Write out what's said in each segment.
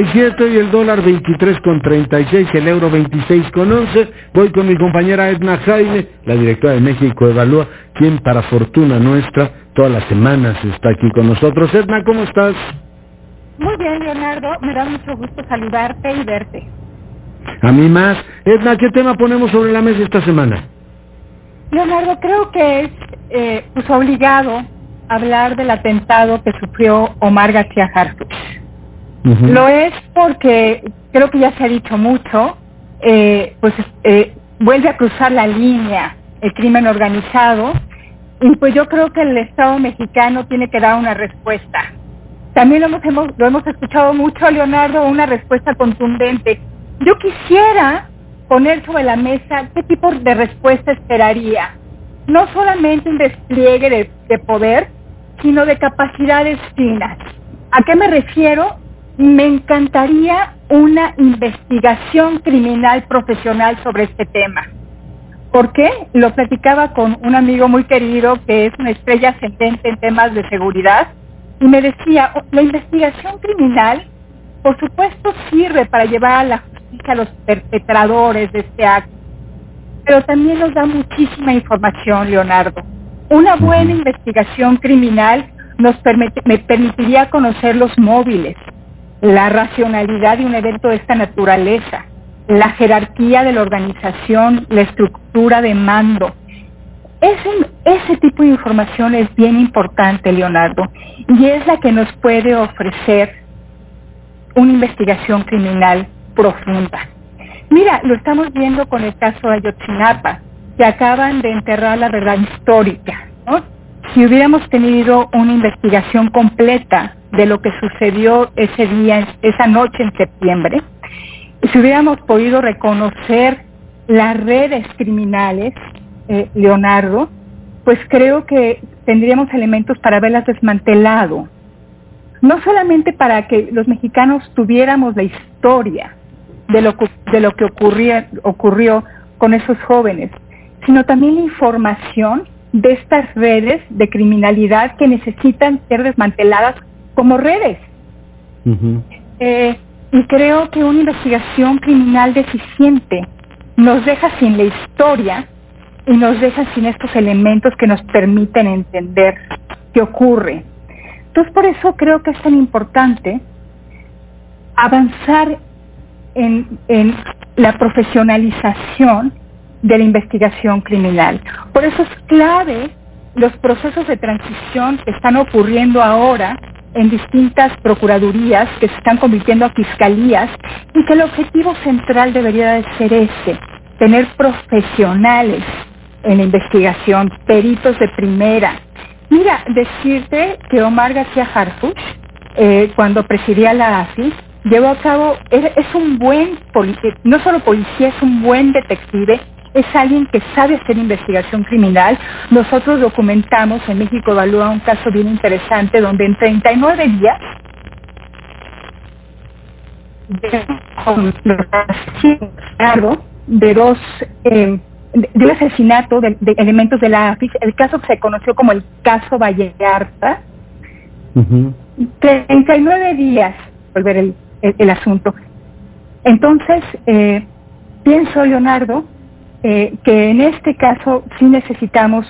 y el dólar 23 con 36, el euro 26 con 11. Voy con mi compañera Edna Jaime, la directora de México Evalúa, quien para fortuna nuestra todas las semanas está aquí con nosotros. Edna, ¿cómo estás? Muy bien, Leonardo. Me da mucho gusto saludarte y verte. A mí más. Edna, ¿qué tema ponemos sobre la mesa esta semana? Leonardo, creo que es eh, pues obligado hablar del atentado que sufrió Omar García Harfuch. Lo es porque creo que ya se ha dicho mucho, eh, pues eh, vuelve a cruzar la línea el crimen organizado y pues yo creo que el Estado mexicano tiene que dar una respuesta. También lo hemos, lo hemos escuchado mucho, Leonardo, una respuesta contundente. Yo quisiera poner sobre la mesa qué tipo de respuesta esperaría. No solamente un despliegue de poder, sino de capacidades finas. ¿A qué me refiero? Me encantaría una investigación criminal profesional sobre este tema. ¿Por qué? Lo platicaba con un amigo muy querido que es una estrella ascendente en temas de seguridad y me decía, oh, la investigación criminal, por supuesto, sirve para llevar a la justicia a los perpetradores de este acto, pero también nos da muchísima información, Leonardo. Una buena investigación criminal nos me permitiría conocer los móviles, la racionalidad de un evento de esta naturaleza, la jerarquía de la organización, la estructura de mando. Ese, tipo de información es bien importante, Leonardo, y es la que nos puede ofrecer una investigación criminal profunda. Mira, lo estamos viendo con el caso de Ayotzinapa, que acaban de enterrar la verdad histórica. Si hubiéramos tenido una investigación completa de lo que sucedió ese día, esa noche en septiembre, si hubiéramos podido reconocer las redes criminales, eh, Leonardo, pues creo que tendríamos elementos para haberlas desmantelado. No solamente para que los mexicanos tuviéramos la historia de lo, de lo que ocurrió con esos jóvenes, sino también la información de estas redes de criminalidad que necesitan ser desmanteladas como redes. Eh, y creo que una investigación criminal deficiente nos deja sin la historia y nos deja sin estos elementos que nos permiten entender qué ocurre. Entonces por eso creo que es tan importante avanzar en, en la profesionalización de la investigación criminal. Por eso es clave los procesos de transición que están ocurriendo ahora en distintas procuradurías que se están convirtiendo a fiscalías y que el objetivo central debería de ser este, tener profesionales en la investigación, peritos de primera. Mira, decirte que Omar García Harfuch, eh, cuando presidía la AFI, llevó a cabo, es, un buen, no solo policía, es un buen detective es alguien que sabe hacer investigación criminal. Nosotros documentamos en México Evalúa un caso bien interesante donde en 39 días de dos eh, de un asesinato de, elementos de la AFIS, el caso que se conoció como el caso Vallarta, 39 días, volver el, el, asunto. Entonces, eh, pienso, Leonardo, eh, que en este caso sí necesitamos,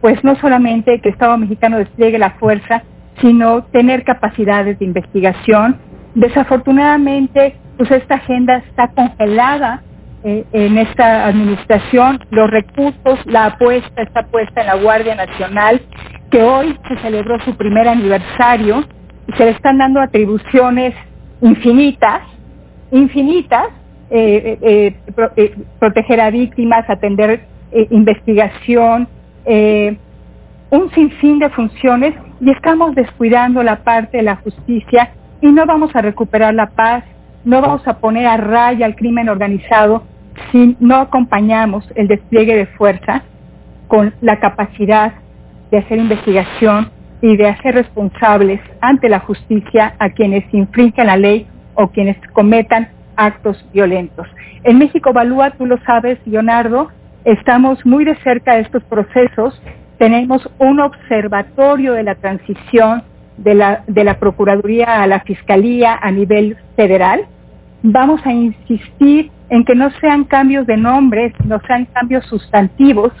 pues no solamente que el Estado mexicano despliegue la fuerza, sino tener capacidades de investigación. Desafortunadamente, pues esta agenda está congelada eh, en esta administración, los recursos, la apuesta está puesta en la Guardia Nacional, que hoy se celebró su primer aniversario y se le están dando atribuciones infinitas, infinitas, eh, eh, eh, proteger a víctimas, atender investigación, un sinfín de funciones y estamos descuidando la parte de la justicia y no vamos a recuperar la paz, no vamos a poner a raya al crimen organizado si no acompañamos el despliegue de fuerza con la capacidad de hacer investigación y de hacer responsables ante la justicia a quienes infringen la ley o quienes cometan actos violentos. En México Evalúa, tú lo sabes, Leonardo, estamos muy de cerca de estos procesos. Tenemos un observatorio de la transición de la, de la Procuraduría a la Fiscalía a nivel federal. Vamos a insistir en que no sean cambios de nombres, no sean cambios sustantivos,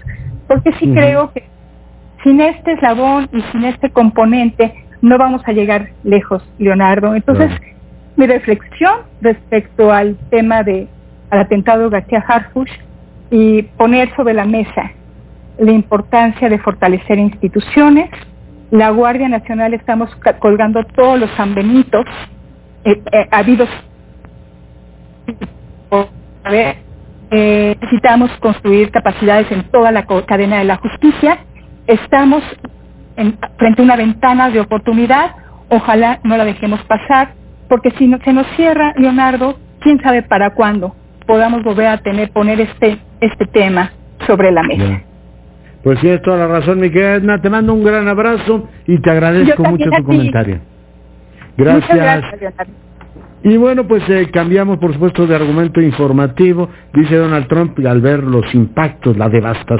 porque sí creo que sin este eslabón y sin este componente no vamos a llegar lejos, Leonardo. Entonces, mi reflexión respecto al tema de al atentado García Harfuch y poner sobre la mesa la importancia de fortalecer instituciones. La Guardia Nacional estamos colgando todos los sanbenitos eh, eh, habidos. Eh, necesitamos construir capacidades en toda la cadena de la justicia. Estamos en, frente a una ventana de oportunidad. Ojalá no la dejemos pasar, porque si no, se nos cierra, Leonardo, quién sabe para cuándo podamos volver a tener, poner este, este tema sobre la mesa. Pues tienes toda la razón, mi querida Edna. Te mando un gran abrazo y te agradezco mucho tu comentario. Gracias. y bueno, pues eh, cambiamos por supuesto de argumento informativo. Dice Donald Trump al ver los impactos, la devastación.